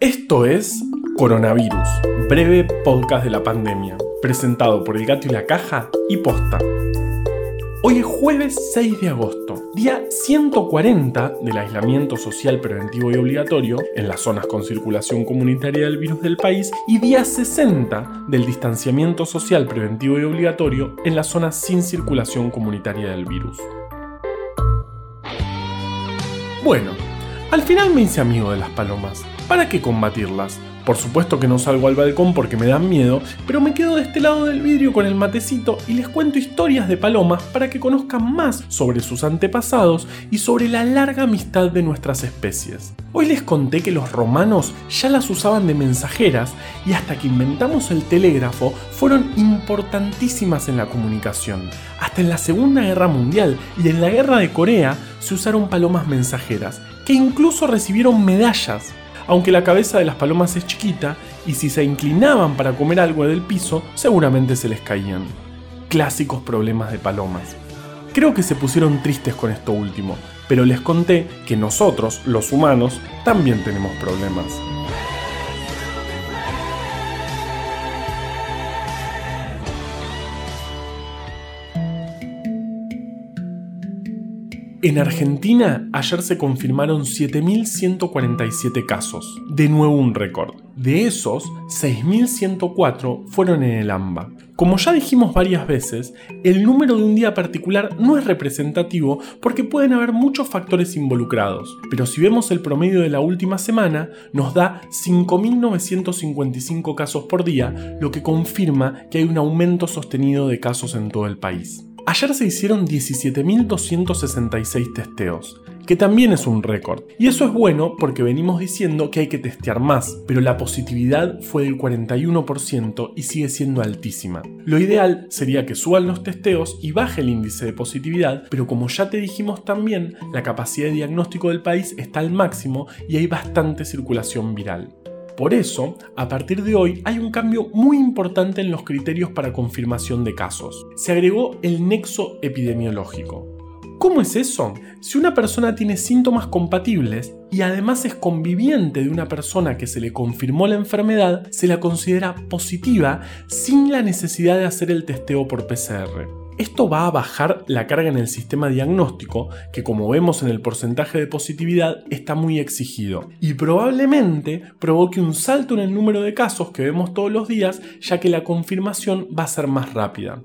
Esto es Coronavirus, breve podcast de la pandemia, presentado por El Gato y la Caja y Posta. Hoy es jueves 6 de agosto, día 140 del aislamiento social preventivo y obligatorio en las zonas con circulación comunitaria del virus del país y día 60 del distanciamiento social preventivo y obligatorio en las zonas sin circulación comunitaria del virus. Bueno, al final me hice amigo de las palomas. ¿Para qué combatirlas? Por supuesto que no salgo al balcón porque me dan miedo, pero me quedo de este lado del vidrio con el matecito y les cuento historias de palomas para que conozcan más sobre sus antepasados y sobre la larga amistad de nuestras especies. Hoy les conté que los romanos ya las usaban de mensajeras y hasta que inventamos el telégrafo fueron importantísimas en la comunicación. Hasta en la Segunda Guerra Mundial y en la Guerra de Corea se usaron palomas mensajeras que incluso recibieron medallas. Aunque la cabeza de las palomas es chiquita y si se inclinaban para comer algo del piso, seguramente se les caían. Clásicos problemas de palomas. Creo que se pusieron tristes con esto último, pero les conté que nosotros, los humanos, también tenemos problemas. En Argentina, ayer se confirmaron 7.147 casos, de nuevo un récord. De esos, 6.104 fueron en el AMBA. Como ya dijimos varias veces, el número de un día particular no es representativo porque pueden haber muchos factores involucrados, pero si vemos el promedio de la última semana, nos da 5.955 casos por día, lo que confirma que hay un aumento sostenido de casos en todo el país. Ayer se hicieron 17.266 testeos, que también es un récord. Y eso es bueno porque venimos diciendo que hay que testear más, pero la positividad fue del 41% y sigue siendo altísima. Lo ideal sería que suban los testeos y baje el índice de positividad, pero como ya te dijimos también, la capacidad de diagnóstico del país está al máximo y hay bastante circulación viral. Por eso, a partir de hoy hay un cambio muy importante en los criterios para confirmación de casos. Se agregó el nexo epidemiológico. ¿Cómo es eso? Si una persona tiene síntomas compatibles y además es conviviente de una persona que se le confirmó la enfermedad, se la considera positiva sin la necesidad de hacer el testeo por PCR. Esto va a bajar la carga en el sistema diagnóstico, que como vemos en el porcentaje de positividad está muy exigido, y probablemente provoque un salto en el número de casos que vemos todos los días, ya que la confirmación va a ser más rápida.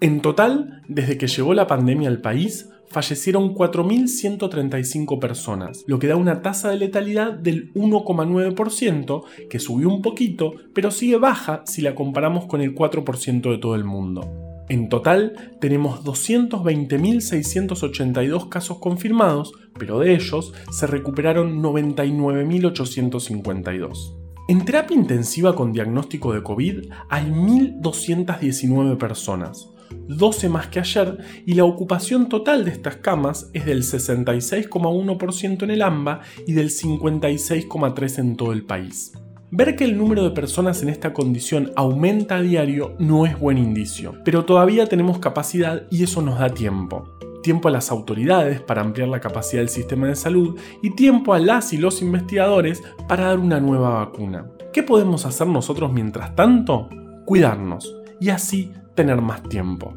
En total, desde que llegó la pandemia al país, fallecieron 4.135 personas, lo que da una tasa de letalidad del 1,9%, que subió un poquito, pero sigue baja si la comparamos con el 4% de todo el mundo. En total tenemos 220.682 casos confirmados, pero de ellos se recuperaron 99.852. En terapia intensiva con diagnóstico de COVID hay 1.219 personas, 12 más que ayer, y la ocupación total de estas camas es del 66,1% en el AMBA y del 56,3% en todo el país. Ver que el número de personas en esta condición aumenta a diario no es buen indicio, pero todavía tenemos capacidad y eso nos da tiempo. Tiempo a las autoridades para ampliar la capacidad del sistema de salud y tiempo a las y los investigadores para dar una nueva vacuna. ¿Qué podemos hacer nosotros mientras tanto? Cuidarnos y así tener más tiempo.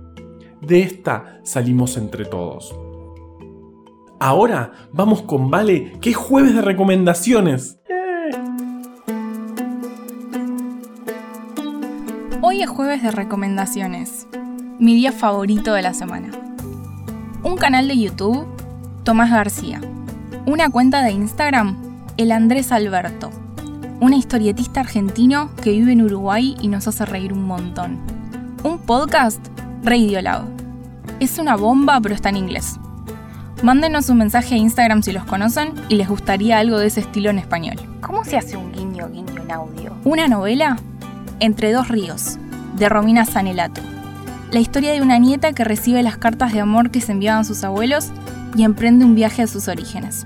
De esta salimos entre todos. Ahora vamos con Vale, que es jueves de recomendaciones. Hoy es jueves de recomendaciones, mi día favorito de la semana. Un canal de YouTube, Tomás García. Una cuenta de Instagram, El Andrés Alberto. Un historietista argentino que vive en Uruguay y nos hace reír un montón. Un podcast, Radiolab. Es una bomba, pero está en inglés. Mándenos un mensaje a Instagram si los conocen y les gustaría algo de ese estilo en español. ¿Cómo se hace un guiño guiño en audio? Una novela entre dos ríos, de Romina Sanelato. La historia de una nieta que recibe las cartas de amor que se enviaban sus abuelos y emprende un viaje a sus orígenes.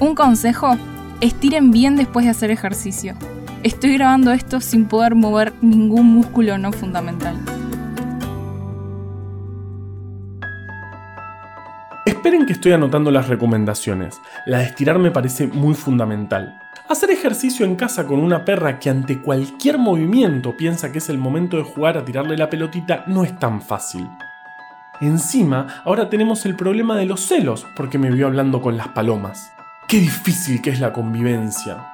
Un consejo, estiren bien después de hacer ejercicio. Estoy grabando esto sin poder mover ningún músculo no fundamental. Esperen que estoy anotando las recomendaciones. La de estirar me parece muy fundamental. Hacer ejercicio en casa con una perra que ante cualquier movimiento piensa que es el momento de jugar a tirarle la pelotita no es tan fácil. Encima, ahora tenemos el problema de los celos porque me vio hablando con las palomas. Qué difícil que es la convivencia.